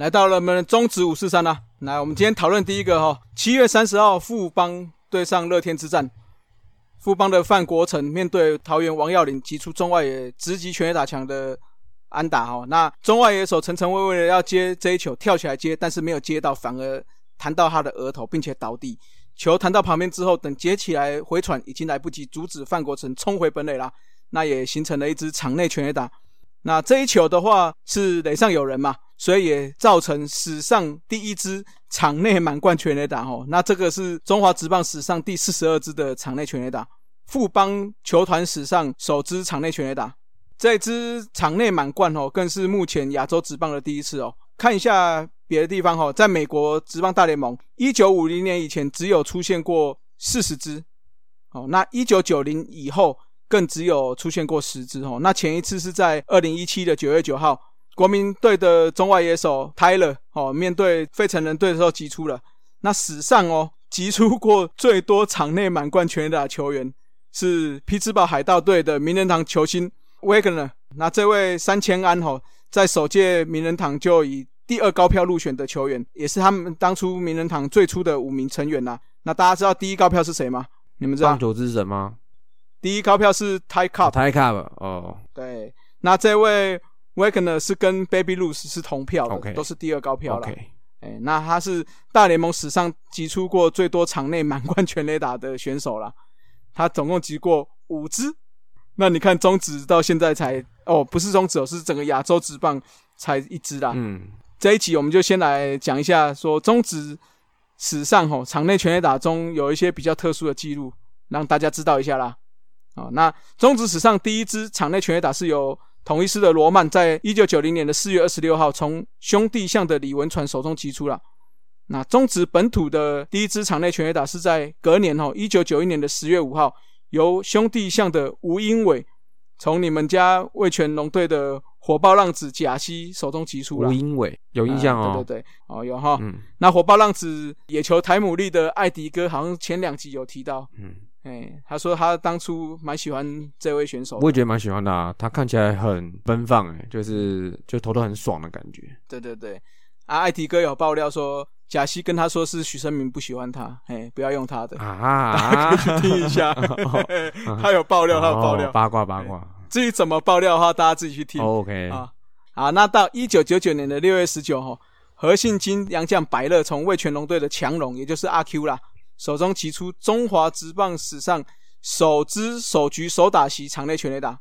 来到了我们的中职五四三啦。来，我们今天讨论第一个哈，七月三十号富邦对上乐天之战，富邦的范国成面对桃园王耀林，击出中外野直击全垒打墙的安打哈。那中外野手陈晨威为了要接这一球，跳起来接，但是没有接到，反而弹到他的额头，并且倒地。球弹到旁边之后，等接起来回传，已经来不及阻止范国成冲回本垒啦。那也形成了一支场内全垒打。那这一球的话是垒上有人嘛，所以也造成史上第一支场内满贯全垒打哦。那这个是中华职棒史上第四十二支的场内全垒打，富邦球团史上首支场内全垒打。这支场内满贯哦，更是目前亚洲职棒的第一次哦。看一下。别的地方哈，在美国职棒大联盟，一九五零年以前只有出现过四十支，哦，那一九九零以后更只有出现过十支哦。那前一次是在二零一七的九月九号，国民队的中外野手泰勒哦，面对费城人队的时候击出了。那史上哦，击出过最多场内满贯全垒打球员是匹兹堡海盗队的名人堂球星 Wagner。那这位三千安哦，在首届名人堂就以第二高票入选的球员，也是他们当初名人堂最初的五名成员呐。那大家知道第一高票是谁吗？你们知道？棒球之神吗？第一高票是 Ty Cobb。Ty Cobb 哦，对。那这位 Wagner 是跟 Baby Ruth 是同票的，都是第二高票了。哎，那他是大联盟史上击出过最多场内满贯全垒打的选手了。他总共击过五支。那你看中职到现在才哦，不是中职哦，是整个亚洲职棒才一支啦。嗯。这一集我们就先来讲一下，说中职史上吼场内全垒打中有一些比较特殊的记录，让大家知道一下啦。啊，那中职史上第一支场内全垒打是由统一师的罗曼在一九九零年的四月二十六号从兄弟象的李文传手中击出了。那中职本土的第一支场内全垒打是在隔年哦一九九一年的十月五号，由兄弟象的吴英伟从你们家味全龙队的。火爆浪子贾西手中击出了。吴英伟有印象哦，对对对，哦有哈，嗯，那火爆浪子野球台姆利的艾迪哥好像前两集有提到，嗯，哎，他说他当初蛮喜欢这位选手，我也觉得蛮喜欢的啊，他看起来很奔放，哎，就是就投的很爽的感觉，对对对，啊，艾迪哥有爆料说贾西跟他说是许生明不喜欢他，哎，不要用他的啊，大家可以去听一下，他有爆料，他有爆料，八卦八卦。至于怎么爆料的话，大家自己去听。OK 啊，好，那到一九九九年的六月十九号，何信金洋将白乐从魏全龙队的强龙，也就是阿 Q 啦，手中提出中华职棒史上首支首局首打席场内全垒打。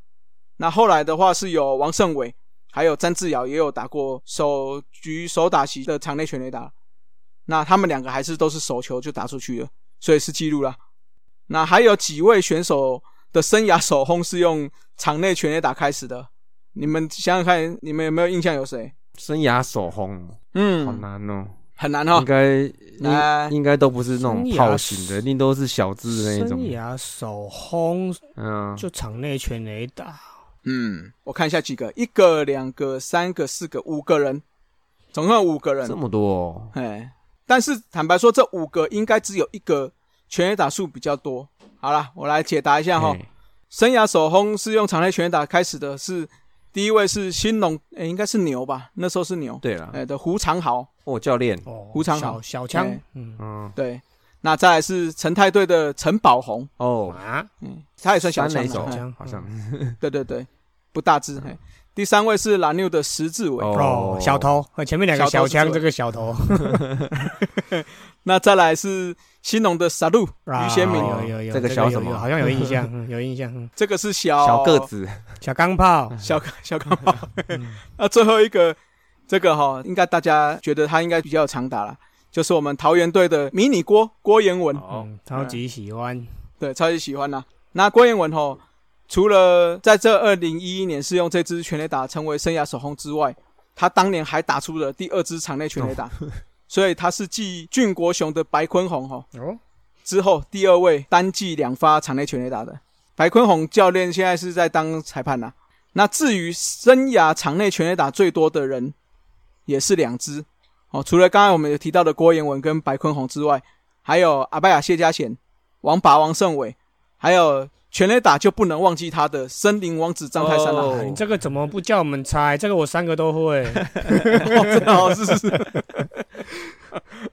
那后来的话是有王胜伟，还有詹志尧也有打过首局首打席的场内全垒打。那他们两个还是都是手球就打出去了，所以是记录了。那还有几位选手？的生涯首轰是用场内全垒打开始的，你们想想看，你们有没有印象有谁？生涯首轰，嗯，好难哦，很难哦，应该应应该都不是那种炮型的，一定都是小字的那种。生涯首轰，嗯，就场内全垒打，嗯，我看一下几个，一个、两个、三个、四个、五个人，总共五个人，这么多，哦。哎，但是坦白说，这五个应该只有一个全垒打数比较多。好了，我来解答一下哈。生涯首轰是用场内全打开始的，是第一位是新农，诶，应该是牛吧？那时候是牛。对了，诶的胡长豪，哦，教练，胡长豪，小枪，嗯。嗯，对。那再来是陈太队的陈宝红，哦。啊，嗯，他也算小枪，好像，对对对，不大只。嘿，第三位是蓝牛的石志伟，哦，小头，和前面两个小枪，这个小头。那再来是。新农的杀戮于先明，有有有，这个小什么？好像有印象，有印象。这个是小小个子，小钢炮，小小钢炮。那最后一个，这个哈，应该大家觉得他应该比较常打了，就是我们桃园队的迷你郭郭彦文，超级喜欢，对，超级喜欢呐。那郭彦文哈，除了在这二零一一年是用这支全垒打成为生涯首轰之外，他当年还打出了第二支场内全垒打。所以他是继俊国雄的白坤宏哈哦之后第二位单季两发场内全垒打的白坤宏教练现在是在当裁判呐。那至于生涯场内全垒打最多的人，也是两支哦。除了刚刚我们有提到的郭彦文跟白坤宏之外，还有阿拜亚谢家贤、王拔王胜伟，还有全垒打就不能忘记他的森林王子张泰山了。哦你这个怎么不叫我们猜？这个我三个都会。哦，真的哦，是是是。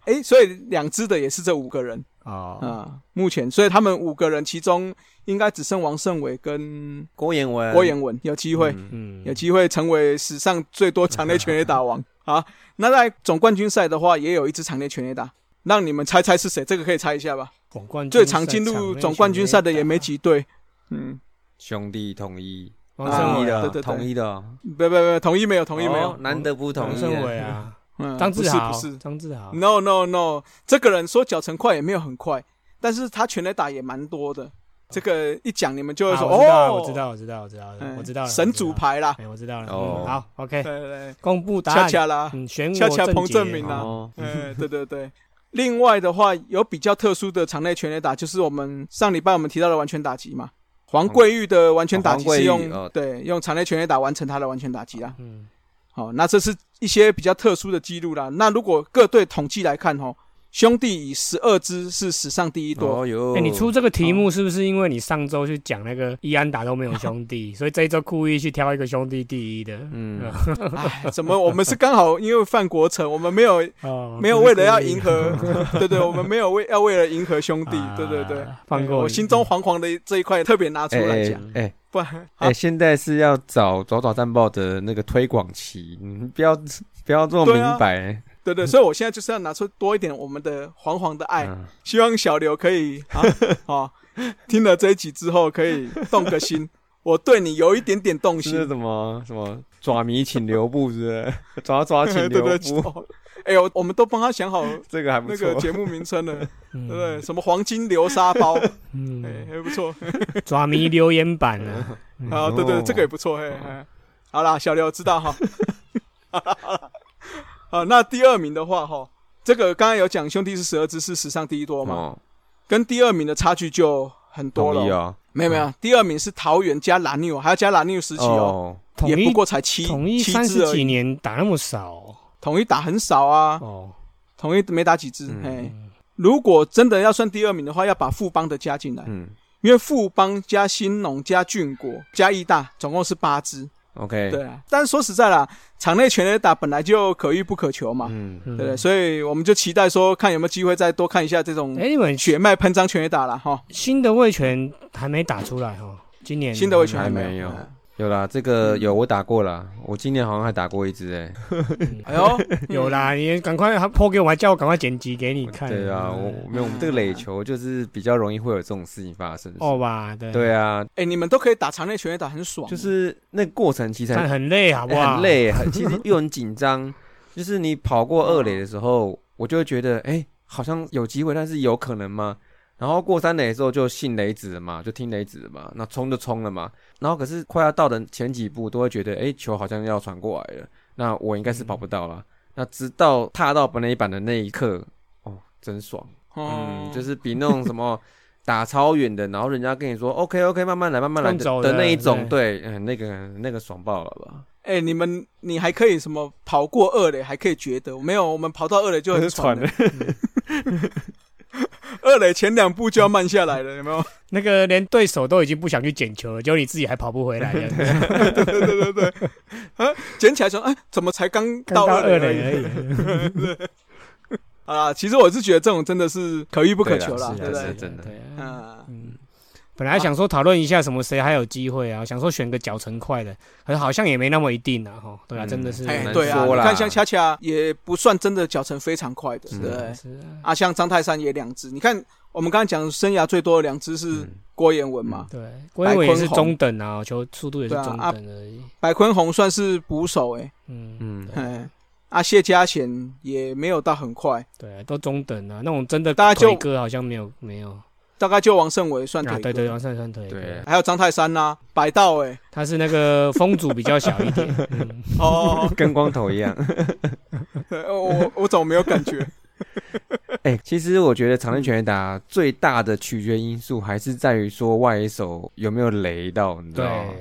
哎，所以两支的也是这五个人哦，啊。目前，所以他们五个人其中应该只剩王胜伟跟郭彦文，郭彦文有机会，嗯嗯，有机会成为史上最多场内全垒打王 啊。那在总冠军赛的话，也有一支场内全垒打，让你们猜猜是谁？这个可以猜一下吧。总冠军最常进入总冠军赛的也没几队。嗯，兄弟统一，王啊胜伟的对对对，统一的。哦，不不不，统一没有，统一没有。哦。难得不统一王胜伟啊，嗯，张志豪不是不是。张志豪，No No No，这个人说脚程快也没有很快，但是他全垒打也蛮多的。这个一讲你们就会说啊我知道哦，我知道，我知道，我知道，嗯我知道了，神主牌啦，哎，我知道了。哦。嗯好，OK，对对对，公布答案。恰恰啦，嗯，选我恰恰正彭正明啦哦，嗯，对对对。另外的话，有比较特殊的场内全垒打，就是我们上礼拜我们提到的完全打击嘛。黄桂玉的完全打击是用、哦对用场内全垒打完成他的完全打击啦。嗯，好、那这是一些比较特殊的记录啦。那如果各队统计来看，哦，兄弟以十二支是史上第一多。哦哟，哎，你出这个题目是不是因为你上周去讲那个伊安达都没有兄弟，所以这一周故意去挑一个兄弟第一的？嗯，哎，怎么我们是刚好因为范国成，我们没有哦，没有为了要迎合，对对，我们没有为要为了迎合兄弟，啊对对对。放过你。我心中惶惶的这一块特别拿出来哎讲，哎不然哎，啊现在是要找早早战报的那个推广期，你不要不要这么对啊。明白，对对，所以我现在就是要拿出多一点我们的黄黄的爱，嗯。希望小刘可以啊 哦，听了这一集之后可以动个心，我对你有一点点动心，是什么什么爪迷请留步是不是？抓抓请对对留步，哦哎呦，我们都帮他想好这个还不错。那个。节目名称了，对嗯。不对？什么黄金流沙包，哎，嗯，还不错。抓迷留言板啊，啊，对对，哦。这个也不错，嘿，嘿。好啦，小刘知道哈。好，那第二名的话哈，这个刚刚有讲兄弟是十二支是史上第一多嘛，哦，跟第二名的差距就很多了。没有没有，第二名是桃园加蓝牛，还要加蓝牛时期哦，哦，统一也不过才七统一七三十几。年打那么少。哦统一打很少啊，哦，统一没打几支。嗯。嘿，如果真的要算第二名的话，要把富邦的加进来，嗯。因为富邦加新农加俊国加义大，总共是八支。，OK，对啊，但是说实在啦，场内全垒打本来就可遇不可求嘛，嗯，嗯对不对？所以我们就期待说，看有没有机会再多看一下这种哎，你们血脉喷张全垒打了。哈。新的卫权还没打出来哈，今年新的卫权还没没有嗯有啦，这个有我打过啦，我今年好像还打过一只哎。哎呦，有啦，你赶快还抛给我，还叫我赶快剪辑给你看。对啊，我没有我们这个垒球就是比较容易会有这种事情发生。哦吧，对对啊，哎，你们都可以打场内球，也打，很爽。就是那个过程其实很累，好不好？很。累，很其实 又很紧张。就是你跑过二垒的时候，我就会觉得，哎，好像有机会，但是有可能吗？然后过三垒的时候就信雷子了嘛，就听雷子了嘛，那冲就冲了嘛。然后可是快要到的前几步，都会觉得，哎，球好像要传过来了，那我应该是跑不到了。那直到踏到本垒板的那一刻，哦，真爽。哦嗯，就是比那种什么 打超远的，然后人家跟你说 OK OK，慢慢来，慢慢来的那一种，对，嗯，那个那个爽爆了吧？哎，你们你还可以什么跑过二垒，还可以觉得没有，我们跑到二垒就很喘了。二垒前两步就要慢下来了，有没有？那个连对手都已经不想去捡球了，结果你自己还跑不回来，了。对对对对对，啊，捡起来说，哎，怎么才刚到二二垒而已？啊，其实我是觉得这种真的是可遇不可求啦，对不？真的对啊，嗯，嗯，本来想说讨论一下什么谁还有机会啊，想说选个脚程快的，可是好像也没那么一定啊，哈，对啊，嗯。真的是，哎，难对啊，你看像恰恰也不算真的脚程非常快的，嗯对？是啊，啊，像张泰山也两只，你看我们刚才讲生涯最多的两只是嗯。郭彦文嘛，对，郭彦文也是中等啊，球速度也是中等而已，白坤宏算是捕手哎，嗯。嗯。哎，啊谢家贤也没有到很快，对啊，都中等啊，那种真的大家就腿哥好像没有没有大概就王胜伟算啊，腿哥。对对，王胜山腿，对。还有张泰山呐，白道诶，他是那个风阻比较小一点，嗯。哦，跟光头一样。对 我我怎么没有感觉？哎、其实我觉得场内全垒打最大的取决因素还是在于说外野手有没有雷到，你知道吗？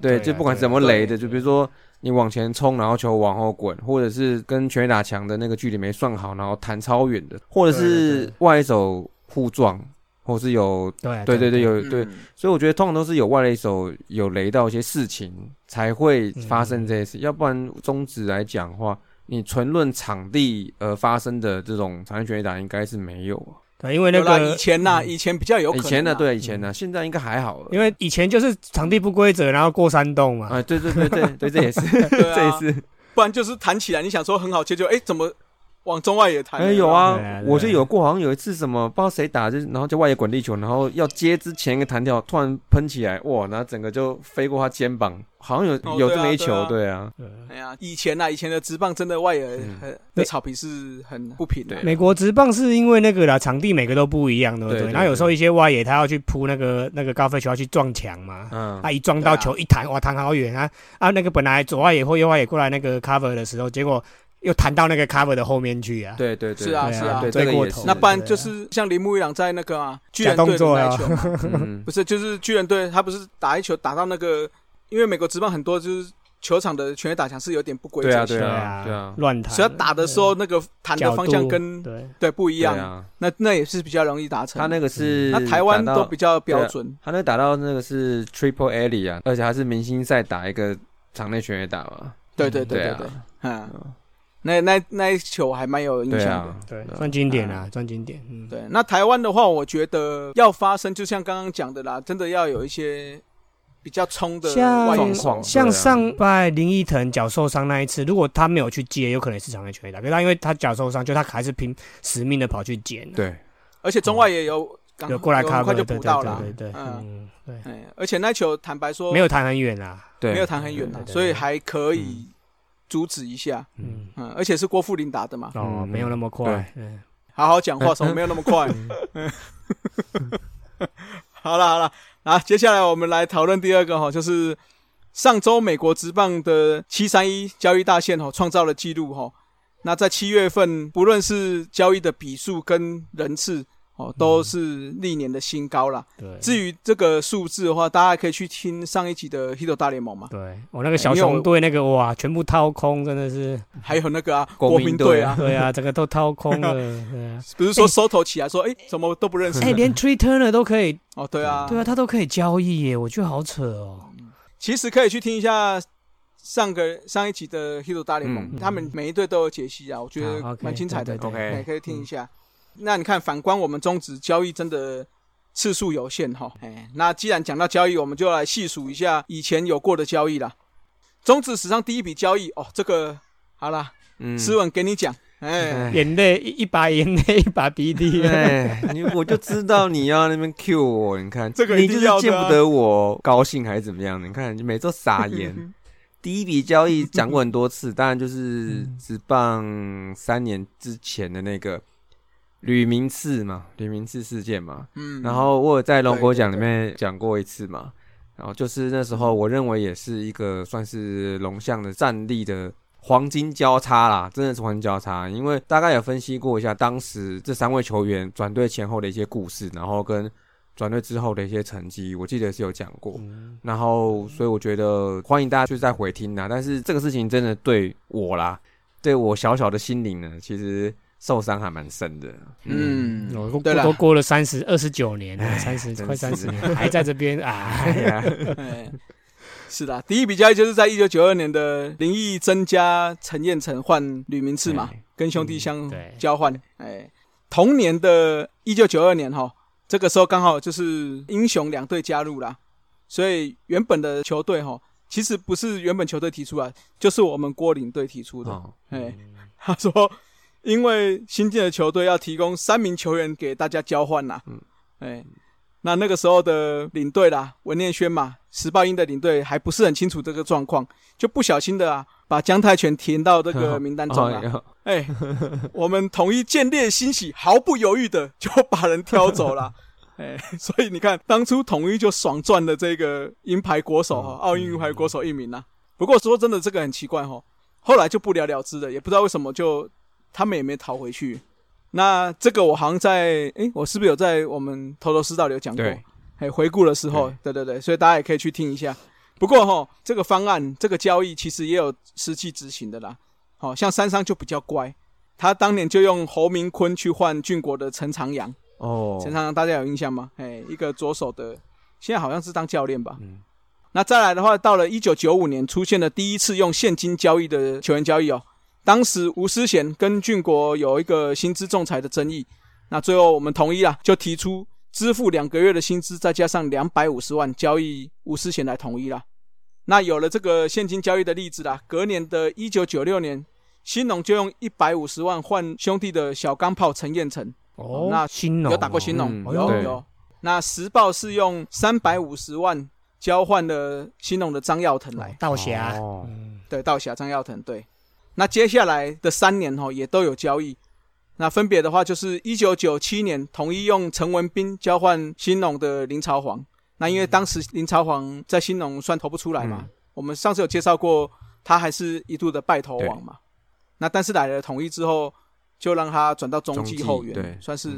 对就不管怎么雷的，就比如说你往前冲，然后球往后滚，或者是跟全垒打墙的那个距离没算好，然后弹超远的，或者是外野手互撞，或是有对啊对对对有嗯对，所以我觉得通常都是有外垒手有雷到一些事情才会发生这些事，要不然中职来讲的话，你纯论场地而发生的这种场地全垒打应该是没有啊。对，因为那个以前呐，嗯以前比较有可能啊。以前呢，对以前呢，现在应该还好了。因为以前就是场地不规则，然后过山洞嘛。啊，对对对对对，这也是，对这也啊，是。不然就是弹起来，你想说很好接就，哎，怎么往中外野弹了？哎，有啊我就有过，好像有一次什么不知道谁打，就是然后就外野滚地球，然后要接之前一个弹跳，突然喷起来，哇，然后整个就飞过他肩膀，好像有哦有这么一球，对啊哎呀，以前呐，以前的直棒真的外野嗯很的草皮是很不平的对。美国直棒是因为那个啦，场地每个都不一样，对不对？然后有时候一些外野他要去扑那个那个高飞球要去撞墙嘛，嗯他，一撞到球一弹，哇，弹好远啊！啊，那个本来左外野或右外野过来那个 cover 的时候，结果又弹到那个 cover 的后面去啊。对对对，是啊是啊。对追过头这个也是。那不然就是像铃木一朗在那个啊巨人队的假动作啊。那一球 不是就是巨人队，他不是打一球打到那个，因为美国职棒很多就是球场的全垒打墙是有点不规则。性的，对啊对啊。乱弹。所以他打的时候那个弹的方向跟对。对不一样，那那也是比较容易达成。他那个是那台湾都比较标准，他那打到那个是 triple alley 啊，而且还是明星赛打一个场内全垒打嘛，对对对对对，嗯，那那那一球还蛮有印象的啊。，对，算经典啊，算经典。嗯，对，那台湾的话，我觉得要发生，就像刚刚讲的啦，真的要有一些比较冲的状况。像上拜林奕腾脚受伤那一次，如果他没有去接，有可能是场内全垒打。可是他因为他脚受伤，就他还是拼死命的跑去捡，对，而且中外也有赶有过来很 cover，快就对对补到了，对对对，嗯，嗯，对，哎，而且那球坦白说没有弹很远啊，对，没有弹很远啊所以还可以阻止一下，嗯，嗯，而且是郭富林打的嘛，哦，嗯没有那么快，嗯，好好讲话，什么没有那么快。好了好了，啊，接下来我们来讨论第二个哈，就是上周美国职棒的七三一交易大线哈创造了纪录哈。那在七月份，不论是交易的笔数跟人次哦，都是历年的新高啦。对，至于这个数字的话，大家可以去听上一集的《Hito 大联盟》嘛，对。我那个小熊队那个哇，全部掏空，真的是，还有那个啊国国民队啊。对啊，整个都掏空了，对啊，不是说收头起来说，哎，怎么都不认识？哎，连 Tree Turner 都可以，哦，对啊，对啊，他都可以交易耶，我觉得好扯哦，其实可以去听一下上个上一集的《Hito 大联盟》嗯。他们每一队都有解析啊，我觉得蛮精彩的，对对对哎可以听一下。那你看，反观我们中职交易真的次数有限哈，哎，那既然讲到交易，我们就来细数一下以前有过的交易啦。中职史上第一笔交易哦，这个好啦，嗯，诗文给你讲，哎，哎。眼泪一一把眼泪一把鼻涕，哎，你我就知道你要那边 Q 我，你看。这个你就是见不得我高兴还是怎么样？你看你每周撒盐。第一笔交易讲过很多次，当然就是职棒三年之前的那个吕明次嘛，吕明次事件嘛。嗯，然后我有在龙国奖里面讲过一次嘛，然后就是那时候我认为也是一个算是龙象的战力的黄金交叉啦，真的是黄金交叉，因为大概有分析过一下当时这三位球员转队前后的一些故事，然后跟转队之后的一些成绩，我记得是有讲过。嗯然后，所以我觉得欢迎大家去再回听啦。但是这个事情真的对我啦，对我小小的心灵呢，其实受伤还蛮深的。嗯，我都对啦都过了三十二十九年了，哎三十快三十年，还在这边 啊，是的，第一笔交易就是在一九九二年的林毅增加陈彦成换吕明次嘛，哎跟兄弟相交换。哎，同年的一九九二年哈，这个时候刚好就是英雄两队加入啦，所以原本的球队哈，其实不是原本球队提出来，就是我们郭领队提出的。哦，哎，他说，因为新进的球队要提供三名球员给大家交换呐、嗯。哎，那那个时候的领队啦，文念轩嘛，时报英的领队还不是很清楚这个状况，就不小心的啊，把姜泰全填到这个 名单中了。哎，我们统一见猎欣喜，毫不犹豫的就把人挑走了。哎，所以你看，当初统一就爽赚了这个银牌国手哈，奥运银牌国手一名呐、不过说真的，这个很奇怪哈，后来就不了了之了，也不知道为什么就他们也没逃回去。那这个我好像在诶，我是不是有在我们头头是道里有讲过？对，哎，回顾的时候，对对对，所以大家也可以去听一下。不过哈，这个方案这个交易其实也有实际执行的啦。好、像三商就比较乖，他当年就用侯明坤去换俊国的陈长阳。哦，陈长阳大家有印象吗？哎，一个左手的，现在好像是当教练吧。嗯那再来的话，到了一九九五年，出现了第一次用现金交易的球员交易哦。当时吴思贤跟俊国有一个薪资仲裁的争议，那最后我们同意了，就提出支付两个月的薪资，再加上两百五十万交易吴思贤来统一了。那有了这个现金交易的例子啦，隔年的一九九六年，新农就用一百五十万换兄弟的小钢炮陈彦成，哦，那新农有打过新农，嗯有有。那时报是用三百五十万交换了新农的张耀腾来，道侠，对，道侠张耀腾对。那接下来的三年哦，也都有交易。那分别的话，就是一九九七年统一用陈文斌交换新农的林朝煌。那因为当时林朝煌在新农算投不出来嘛，嗯我们上次有介绍过，他还是一度的败投王嘛。那但是来了统一之后，就让他转到中中继继后援，对算是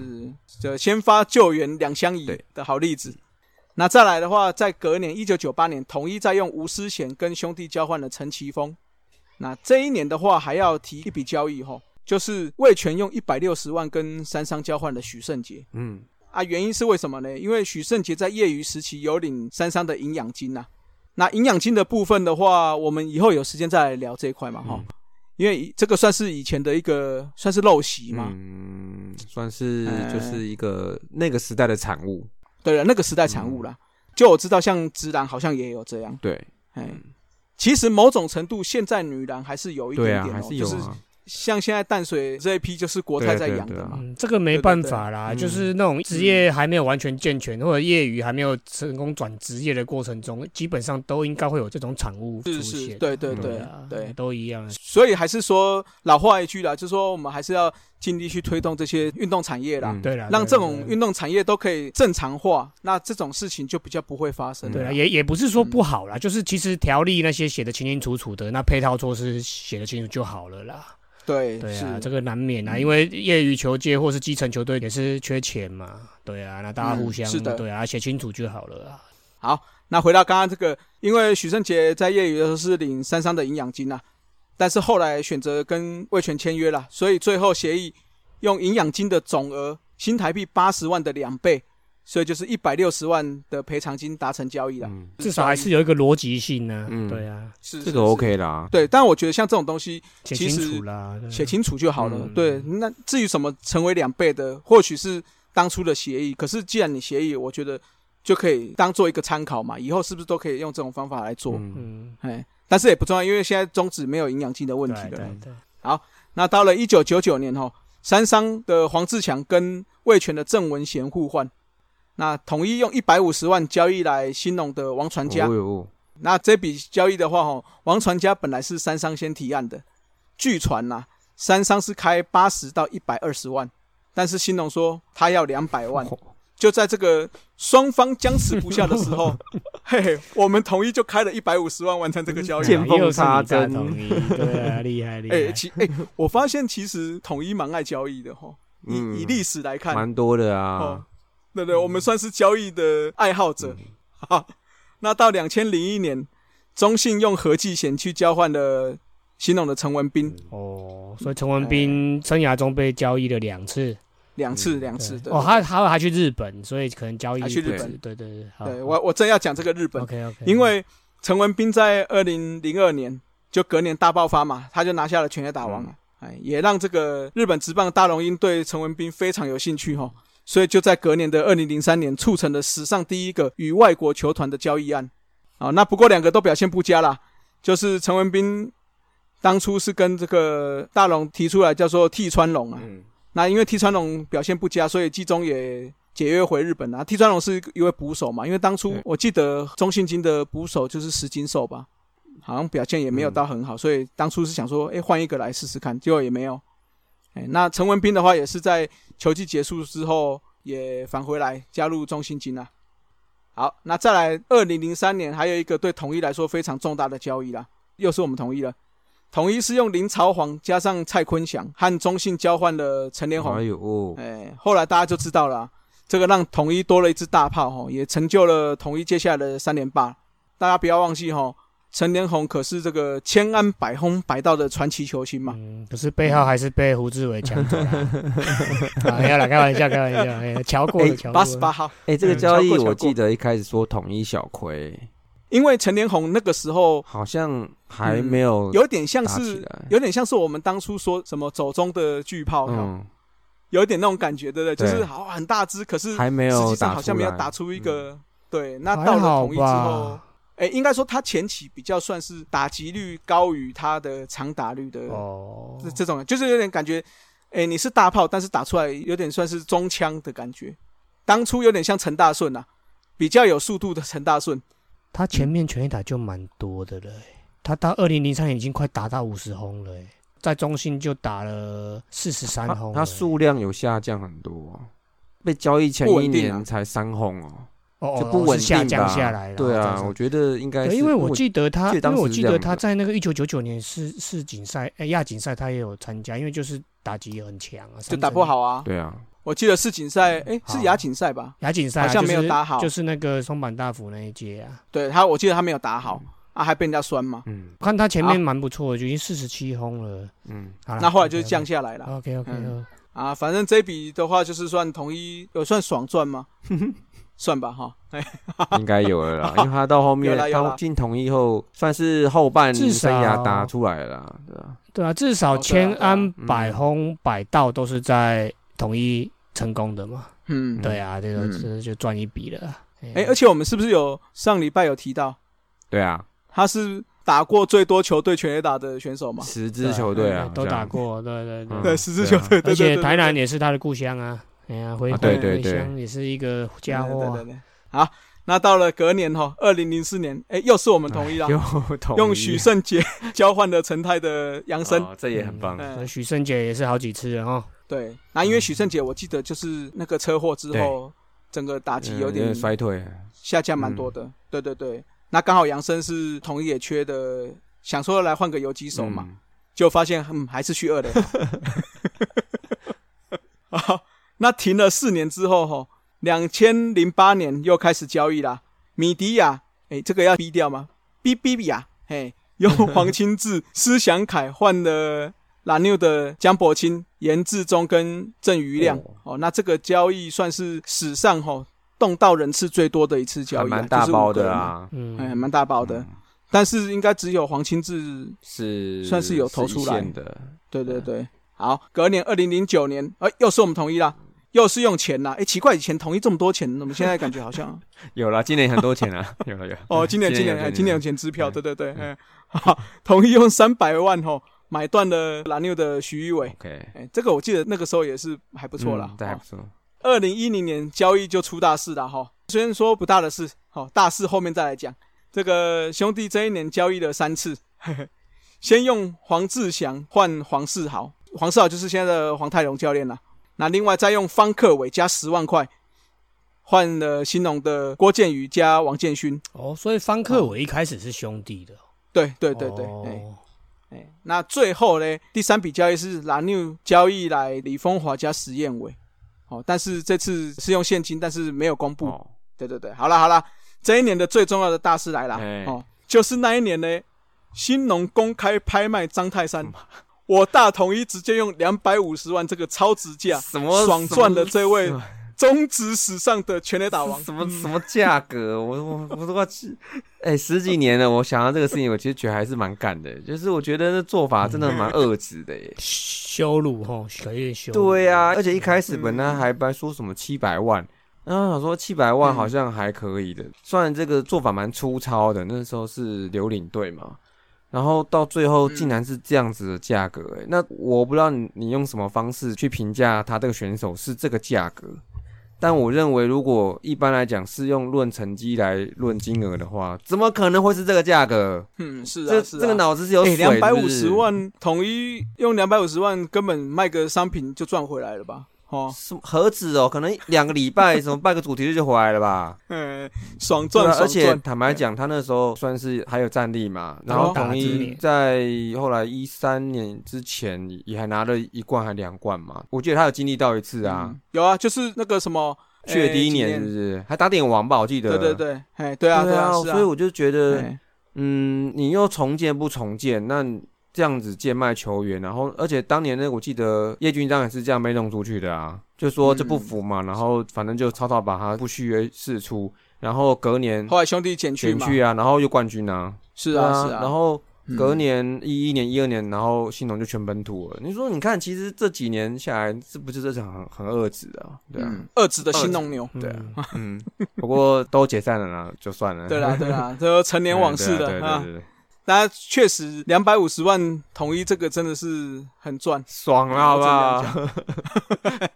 这先发救援两相宜的好例子。那再来的话，在隔年一九九八年，统一再用吴思贤跟兄弟交换了陈奇峰。那这一年的话，还要提一笔交易吼，就是魏权用一百六十万跟三商交换了许胜杰。嗯。啊。原因是为什么呢？因为许胜杰在业余时期有领三商的营养金呐、那营养金的部分的话，我们以后有时间再来聊这一块嘛哈。嗯因为这个算是以前的一个算是陋习嘛，嗯，算是呃就是一个那个时代的产物，对了，那个时代产物啦。就我知道，像直男好像也有这样，对。哎，其实某种程度，现在女篮还是有一点点、哦，还是有就是啊，像现在淡水这一批，就是国泰在养的嘛。嗯，这个没办法啦，对对对就是那种职业还没有完全健全，或者业余还没有成功转职业的过程中，基本上都应该会有这种产物出是是现。对对对对啊对都一样。所以还是说老话一句啦，就是说我们还是要尽力去推动这些运动产业啦，嗯对了，让对这种运动产业都可以正常化，那这种事情就比较不会发生。对了，嗯也也不是说不好啦，就是其实条例那些写的清清楚楚的，那配套措施写的清楚就好了啦。对对啊，是这个难免啊，嗯因为业余球界或是基层球队也是缺钱嘛。对啊，那大家互相、嗯是的对啊，写清楚就好了啊。好，那回到刚刚这个，因为许胜杰在业余的时候是领三三的营养金啊，但是后来选择跟魏权签约了，所以最后协议用营养金的总额新台币八十万的两倍，所以就是一百六十万的赔偿金达成交易了。嗯，至少还是有一个逻辑性呢、嗯。对啊，是这个 OK 啦，对，但我觉得像这种东西写清楚啦，对写清楚就好了。嗯。对，那至于什么成为两倍的，或许是当初的协议，可是既然你协议，我觉得就可以当做一个参考嘛，以后是不是都可以用这种方法来做？嗯。嗯，哎，但是也不重要，因为现在终止没有营养金的问题对了。对。好，那到了一九九九年哈，三商的黄志强跟魏权的郑文贤互换，那统一用一百五十万交易来新农的王传家。那这笔交易的话哈，王传家本来是三商先提案的，据传呐、三商是开八十到一百二十万，但是新农说他要两百万。就在这个双方僵持不下的时候，嘿嘿，我们统一就开了一百五十万完成这个交易啊。见缝插针，对啊，厉害厉害。哎、其哎、我发现其实统一蛮爱交易的哈。以、嗯以历史来看，蛮多的啊哦，，对对，我们算是交易的爱好者。哈，那到两千零一年，中信用何继贤去交换了新农的陈文斌，哦，所以陈文斌生涯中被交易了两次，两次两次的。哦，他他还去日本，所以可能交易还去日本。对对对，对我我正要讲这个日本，OK OK，因为陈文斌在二零零二年就隔年大爆发嘛，他就拿下了全垒打王了。哎，也让这个日本职棒大龙鹰对陈文斌非常有兴趣哈，所以就在隔年的二零零三年促成了史上第一个与外国球团的交易案。啊，那不过两个都表现不佳啦，就是陈文斌当初是跟这个大龙提出来叫做替川龙啊，嗯那因为替川龙表现不佳，所以季中也解约回日本啊。替川龙是一位捕手嘛，因为当初我记得中信金的捕手就是石金寿吧，好像表现也没有到很好，所以当初是想说，哎，换一个来试试看，结果也没有。哎，那陈文斌的话也是在球季结束之后也返回来加入中信金啊。好，那再来，二零零三年还有一个对统一来说非常重大的交易啦，又是我们统一了。统一是用林朝煌加上蔡坤祥和中信交换了陈连宏哎，呦哦，哎，后来大家就知道了啊、这个让统一多了一支大炮哈，也成就了统一接下来的三连霸。大家不要忘记哈，陈连红可是这个千安百轰百道的传奇球星嘛。嗯，可是背号还是被胡志伟抢走了。啊没有啦，开玩笑，开玩笑，哎瞧过。八十八号，哎，这个嗯交易我记得一开始说统一小亏，因为陈连红那个时候好像还没有有点像是有点像是我们当初说什么走中的巨炮，嗯，有点那种感觉，对不对？对就是好很大只，可是还没有实际上打好像没有打出一个对。那还到了好统一之后吧，哎，应该说他前期比较算是打击率高于他的长打率的哦，这这种，就是有点感觉，哎，你是大炮，但是打出来有点算是中枪的感觉。当初有点像陈大顺呐、比较有速度的陈大顺。他前面全垒打就蛮多的了、欸，他到二零零三年已经快打到五十轰了、欸，在中信就打了四十三他轰。他数量有下降很多，被交易前一年才三轰哦，哦哦就不稳下降下来了。对啊，我觉得应该，是，因为我记得他，因为我记得他在那个一九九九年世世锦赛、哎亚锦赛他也有参加，因为就是打击也很强啊，就打不好啊。对啊，我记得世锦赛，哎，是好亚锦赛吧？亚锦赛、啊、好像就是没有打好就是那个松坂大辅那一届啊。对他，我记得他没有打好啊，还被人家酸嘛。嗯我看他前面蛮不错的，就已经四十七轰了。嗯，那后来就是降下来了 OK OK，嗯啊。反正这一笔的话，就是算统一有算爽赚吗？算吧哈。哎，应该有了啦，因为他到后面他进统一后，算是后半生涯打出来了啦，对啊，对啊，至少千安嗯。百轰百道都是在统一成功的嘛。嗯，对啊，这个嗯。这就赚一笔了啊。哎，而且我们是不是有上礼拜有提到，对啊，他是打过最多球队全垒打的选手嘛？十支球队啊，都打过，对对对。嗯对，十支球队，对。而且台南也是他的故乡啊，哎呀，回啊对回回对对乡也是一个家伙啊对对。对对。好，那到了隔年哈，二零零四年，哎，又是我们同意了，用许胜杰交换了陈泰的杨森。哦这也很棒，嗯那许胜杰也是好几次了哈。对，那因为许胜杰，我记得就是那个车祸之后，整个打击嗯有点衰退，下降蛮多的。对对对，那刚好杨森是同一也缺的，想说来换个游击手嘛，嗯就发现嗯还是去二垒。好，那停了四年之后哈，两千零八年又开始交易啦。米迪亚，哎，这个要逼掉吗？逼逼逼啊，嘿，用黄清志、施祥凯换了蓝牛的江伯清、严志忠跟郑余亮。哦。那这个交易算是史上哈动到人次最多的一次交易啊，蛮大包的啦，啦，嗯，哎，蛮大包的。嗯。但是应该只有黄清志是算是有投出来。的，对对。对，好，隔年二零零九年，哎、又是我们统一啦，又是用钱啦，哎、奇怪，以前统一这么多钱，怎么现在感觉好像，有了，今年很多钱啊，有了有，哦，今年今年今年有。钱支票，对对对，哎、好，统一用三百万吼买断了蓝牛的徐玉伟，，OK，哎、这个我记得那个时候也是还不错啦嗯，这还不错，二零一零年交易就出大事了哈，虽然说不大的事，好，大事后面再来讲。这个兄弟这一年交易了三次，先用黄志祥换黄世豪，黄世豪就是现在的黄泰荣教练啦。那另外再用方克伟加十万块换了新农的郭建宇加王建勋。哦，所以方克伟一开始是兄弟的。对对对对，哎、哦。哎，那最后呢，第三笔交易是蓝牛交易来李风华加石燕伟，哦，但是这次是用现金，但是没有公布。哦，对对对，好了好了，这一年的最重要的大事来了哎。哦，就是那一年呢，新农公开拍卖张泰嗯山，我大统一直接用两百五十万这个超值价，什么爽赚了这位中职史上的全垒打王。什么什么价格？我我我都要去，哎，十几年了，我想到这个事情，我其实觉得还是蛮干的，就是我觉得那做法真的蛮恶质的耶。羞辱哈，有点羞辱。对呀、而且一开始嗯本来还白说什么七百万，然后想说七百万好像还可以的，虽然这个做法蛮粗糙的，那时候是刘领队嘛，然后到最后竟然是这样子的价格、欸，那我不知道你你用什么方式去评价他这个选手是这个价格。但我认为，如果一般来讲是用论成绩来论金额的话，怎么可能会是这个价格？嗯，是这啊是啊，这个脑子是有水，两百五十万统一用两百五十万根本卖个商品就赚回来了吧？哦，什么何止哦，可能两个礼拜什么办个主题日就回来了吧？嗯，爽赚啊，而。且坦白讲，他那时候算是还有战力嘛，然后哦统一在后来一三年之前也还拿了一冠还两冠嘛，我记得他有经历到一次啊嗯，有啊，就是那个什么去的第一年是不是？还打点王吧，我记得。对对对，哎，对啊，对啊，是所以我就觉得哎嗯，你又重建不重建？那这样子贱卖球员，然后而且当年呢，我记得叶军章也是这样被弄出去的啊，就说这不服嘛，然后反正就草草把他不续约释出，然后隔年后来兄弟减去嘛，减去啊，然后又冠军啊，是啊是啊，然后嗯隔年一一年、一二年，然后新农就全本土了。你说，你看，其实这几年下来，是不是这是很很恶质啊？对啊，嗯二子的新农牛，对啊。嗯。嗯，不过都解散了啦，就算了。对啦对啦，这 都陈年往事的啊对了啊对。对对，大家确实两百五十万统一这个真的是很赚，爽了，好不我好？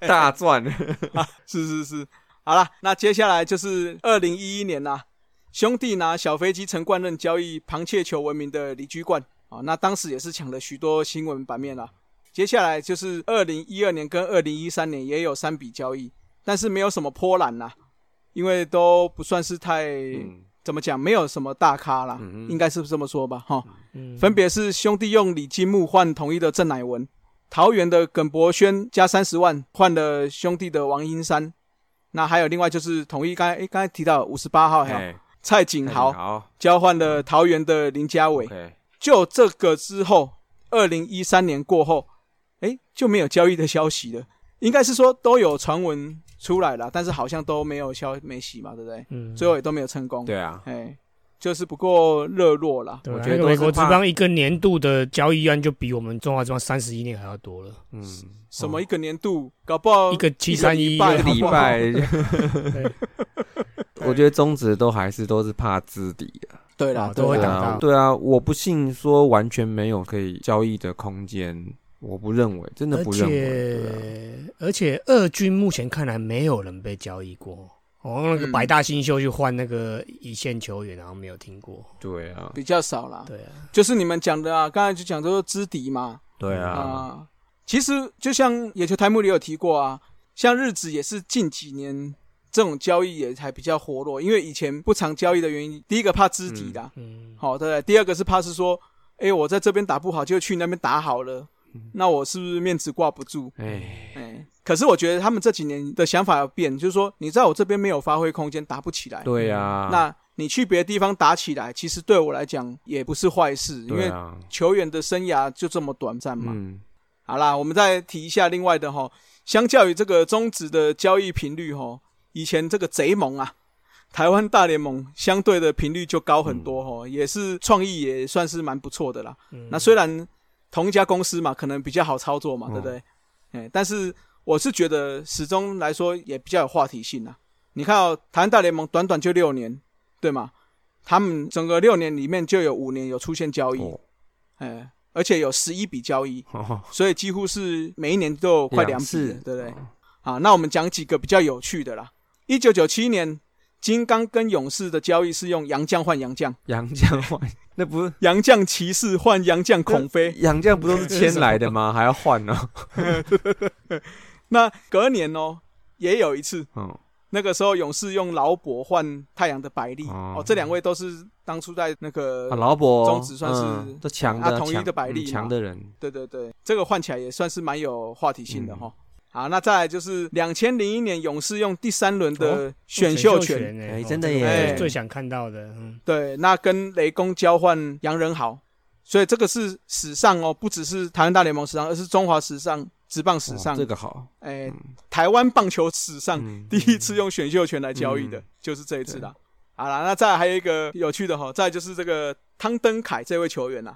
大赚。是是是。好了，那接下来就是二零一一年啦、兄弟拿小飞机成冠任交易螃蟹球闻名的李居冠啊，那当时也是抢了许多新闻版面啦。接下来就是二零一二年跟二零一三年也有三笔交易，但是没有什么波澜呐，因为都不算是太、嗯怎么讲，没有什么大咖啦，应该是这么说吧，哈。嗯。分别是兄弟用李金木换统一的郑乃文，桃园的耿博轩加三十万换了兄弟的王英山，那还有另外就是统一刚才诶刚才提到五十八号还有哎，蔡景豪。交换了桃园的林家伟。就这个之后，二零一三年过后，诶就没有交易的消息了，应该是说都有传闻出来了，但是好像都没有消没息嘛，对不对？嗯。最后也都没有成功，对啊，哎，就是不够热络了。对啊，我觉得美国职都是怕棒一个年度的交易案就比我们中华职棒三十一年还要多了，嗯，什么一个年度，搞不好一个七三一一个礼拜，我觉得中职都还是都是怕资底啊。对啦，哦都会打到。对啊，我不信说完全没有可以交易的空间，我不认为，真的不认为。对啊且而且二军目前看来没有人被交易过。哦，那个嗯百大新秀去换那个一线球员，然后没有听过。对啊，比较少啦。对啊，就是你们讲的啊，刚才就讲说知敌嘛，对啊、啊，其实就像野球台目里有提过啊，像日子也是近几年这种交易也才比较活络，因为以前不常交易的原因，第一个怕知敌啦，嗯，好、对不对？第二个是怕是说，哎，我在这边打不好，就去那边打好了，那我是不是面子挂不住？哎，哎，可是我觉得他们这几年的想法要变，就是说，你在我这边没有发挥空间，打不起来，对啊，那你去别的地方打起来，其实对我来讲也不是坏事，因为球员的生涯就这么短暂嘛。嗯，好啦，我们再提一下另外的哈，相较于这个中职的交易频率哈，以前这个贼盟啊，台湾大联盟相对的频率就高很多哈，也是创意也算是蛮不错的啦。嗯那虽然同一家公司嘛，可能比较好操作嘛，嗯对不对？哎，但是我是觉得始终来说也比较有话题性啊。你看哦，台湾大联盟短短就六年，对吗？他们整个六年里面就有五年有出现交易，哦哎，而且有十一笔交易，哦所以几乎是每一年都有快两笔次，对不对？好，那我们讲几个比较有趣的啦。一九九七年，金刚跟勇士的交易是用洋将换洋将，杨绛换，那不是？洋将骑士换洋将孔飞。杨绛不都是签来的吗？还要换呢？那隔年哦，也有一次，嗯，那个时候勇士用劳勃换太阳的百利。哦。哦，这两位都是当初在那个啊，劳勃中职算是嗯都强的，啊统一强的百利强的人，对对对，这个换起来也算是蛮有话题性的嗯。哈。好，那再来就是两千零一年勇士用第三轮的哦选秀权，哎哎真的耶。最想看到的。嗯，对，那跟雷公交换杨仁豪，所以这个是史上哦，不只是台湾大联盟史上，而是中华史上、职棒史上哦，这个好，哎，台湾棒球史上嗯第一次用选秀权来交易的，嗯。就是这一次啦。好啦，那再来还有一个有趣的哈，再来就是这个汤登凯这位球员呐，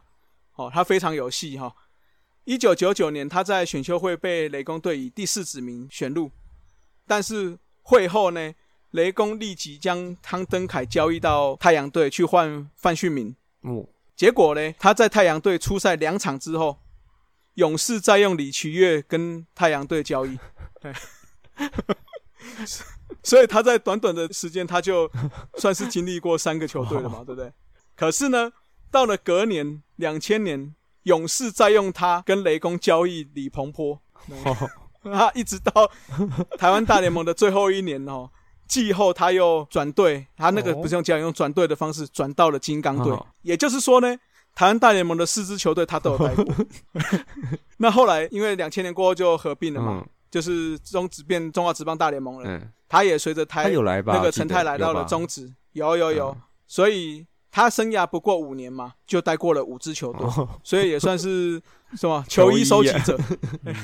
哦，他非常有戏哈。一九九九年，他在选秀会被雷公队以第四指名选入，但是会后呢，雷公立即将汤登凯交易到太阳队去换范旭明。哦，结果呢，他在太阳队出赛两场之后，勇士再用李奇月跟太阳队交易，对，所以他在短短的时间，他就算是经历过三个球队了嘛，对不对？可是呢，到了隔年两千年，勇士在用他跟雷公交易李鹏波，他一直到台湾大联盟的最后一年哦。季后他又转队，他那个哦不是用交易，用转队的方式转到了金刚队。哦也就是说呢，台湾大联盟的四支球队他都有带过。那后来因为两千年过后就合并了嘛，嗯就是中职变中华职棒大联盟了。嗯，他也随着台？那个陈泰来到了中职，有有有，嗯所以他生涯不过五年嘛，就带过了五支球队，哦所以也算是 什么球衣收集者。嗯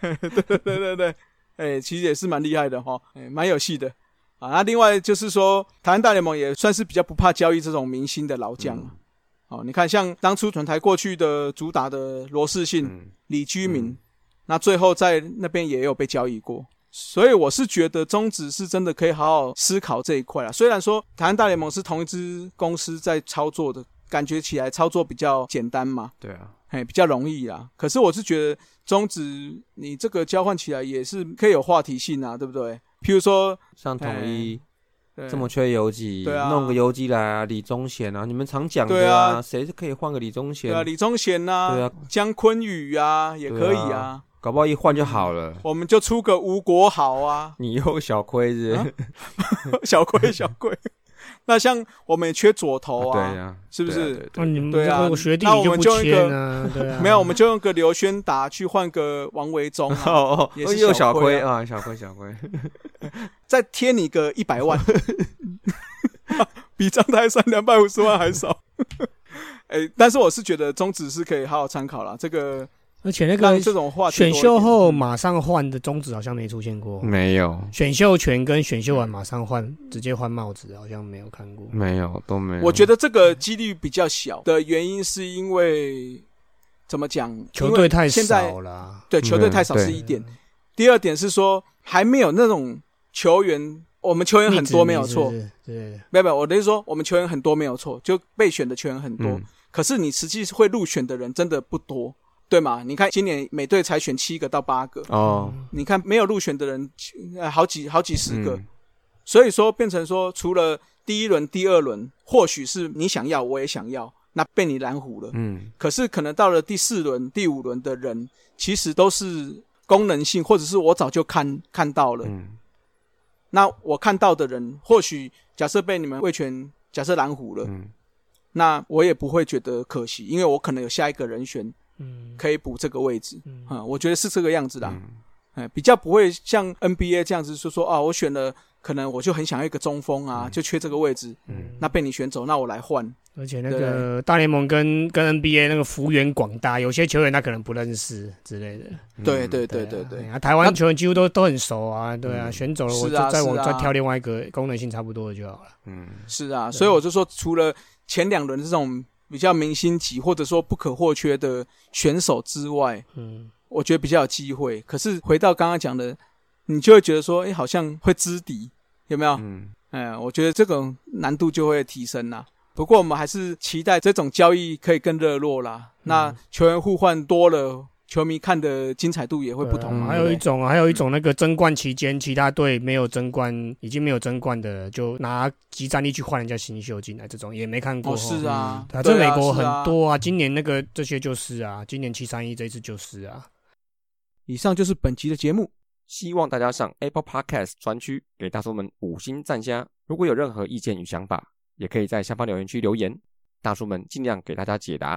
对对对对对，哎、其实也是蛮厉害的哈，哎、蛮有戏的啊。那另外就是说，台湾大联盟也算是比较不怕交易这种明星的老将啊。哦，你看像当初屯台过去的主打的罗世信、嗯李居明，嗯那最后在那边也有被交易过。所以我是觉得中职是真的可以好好思考这一块啊。虽然说台湾大联盟是同一支公司在操作的，感觉起来操作比较简单嘛，对啊，嘿，比较容易啊。可是我是觉得中职你这个交换起来也是可以有话题性啊，对不对？譬如说，像统一对这么缺游击，对啊弄个游击来啊，李宗贤啊，你们常讲对的啊谁是可以换个李宗贤对？啊，李宗贤呐、对啊，姜昆宇啊，也可以对啊。搞不好一换就好了。我们就出个吴国豪啊，你又小亏是不是？小亏 小亏。那像我们也缺左投啊，对呀，是不是那你们对啊那我们就一个签啊？对啊，没有，我们就用个刘轩达去换个王维忠、啊，哦哦，也是又小小亏啊啊，小亏小亏。再贴你个一百万，比张泰山两百五十万还少。哎、但是我是觉得中职是可以好好参考啦，这个而且那让个这种话选秀后马上换的宗旨好像没出现过，没有，选秀权跟选秀完马上换，直接换帽子好像没有看过。没有，都没有。我觉得这个几率比较小的原因是因为怎么讲？球队太现在少了，对球队太少是一点，第二点是说还没有那种球员，我们球员很多没有错，是是没有没有，我的意思说我们球员很多没有错，就被选的球员很多，嗯。可是你实际会入选的人真的不多，对吗？你看今年每队才选七个到八个，哦，你看没有入选的人，呃，好几好几十个，嗯。所以说变成说，除了第一轮、第二轮，或许是你想要，我也想要，那被你拦糊了。嗯。可是可能到了第四轮、第五轮的人，其实都是功能性，或者是我早就看看到了。嗯。那我看到的人，或许假设被你们魏权假设拦糊了，嗯。那我也不会觉得可惜，因为我可能有下一个人选嗯可以补这个位置。嗯嗯，我觉得是这个样子的。嗯哎，比较不会像 NBA 这样子，说说啊，我选了，可能我就很想要一个中锋啊，就缺这个位置，嗯那被你选走，那我来换。而且那个大联盟跟跟 NBA 那个幅员广大，有些球员他可能不认识之类的。对嗯对对对啊对，啊，台湾球员几乎都都很熟啊，对啊，嗯选走了我就再我再挑另外一个功能性差不多的就好了。嗯是啊，所以我就说，除了前两轮这种比较明星级或者说不可或缺的选手之外，嗯，我觉得比较有机会。可是回到刚刚讲的，你就会觉得说，哎，好像会知敌，有没有？嗯嗯，我觉得这种难度就会提升啦。不过我们还是期待这种交易可以更热络啦。那球员互换多了，球迷看的精彩度也会不同嘛。还有一种，还有一种那个争冠期间，其他队没有争冠，已经没有争冠的，就拿集战力去换人家新秀进来，这种也没看过。哦，是啊，对啊，这美国很多啊，今年那个这些就是啊，今年七三一这一次就是啊。以上就是本期的节目。希望大家上 Apple Podcast 专区给大叔们五星赞加。如果有任何意见与想法，也可以在下方留言区留言，大叔们尽量给大家解答。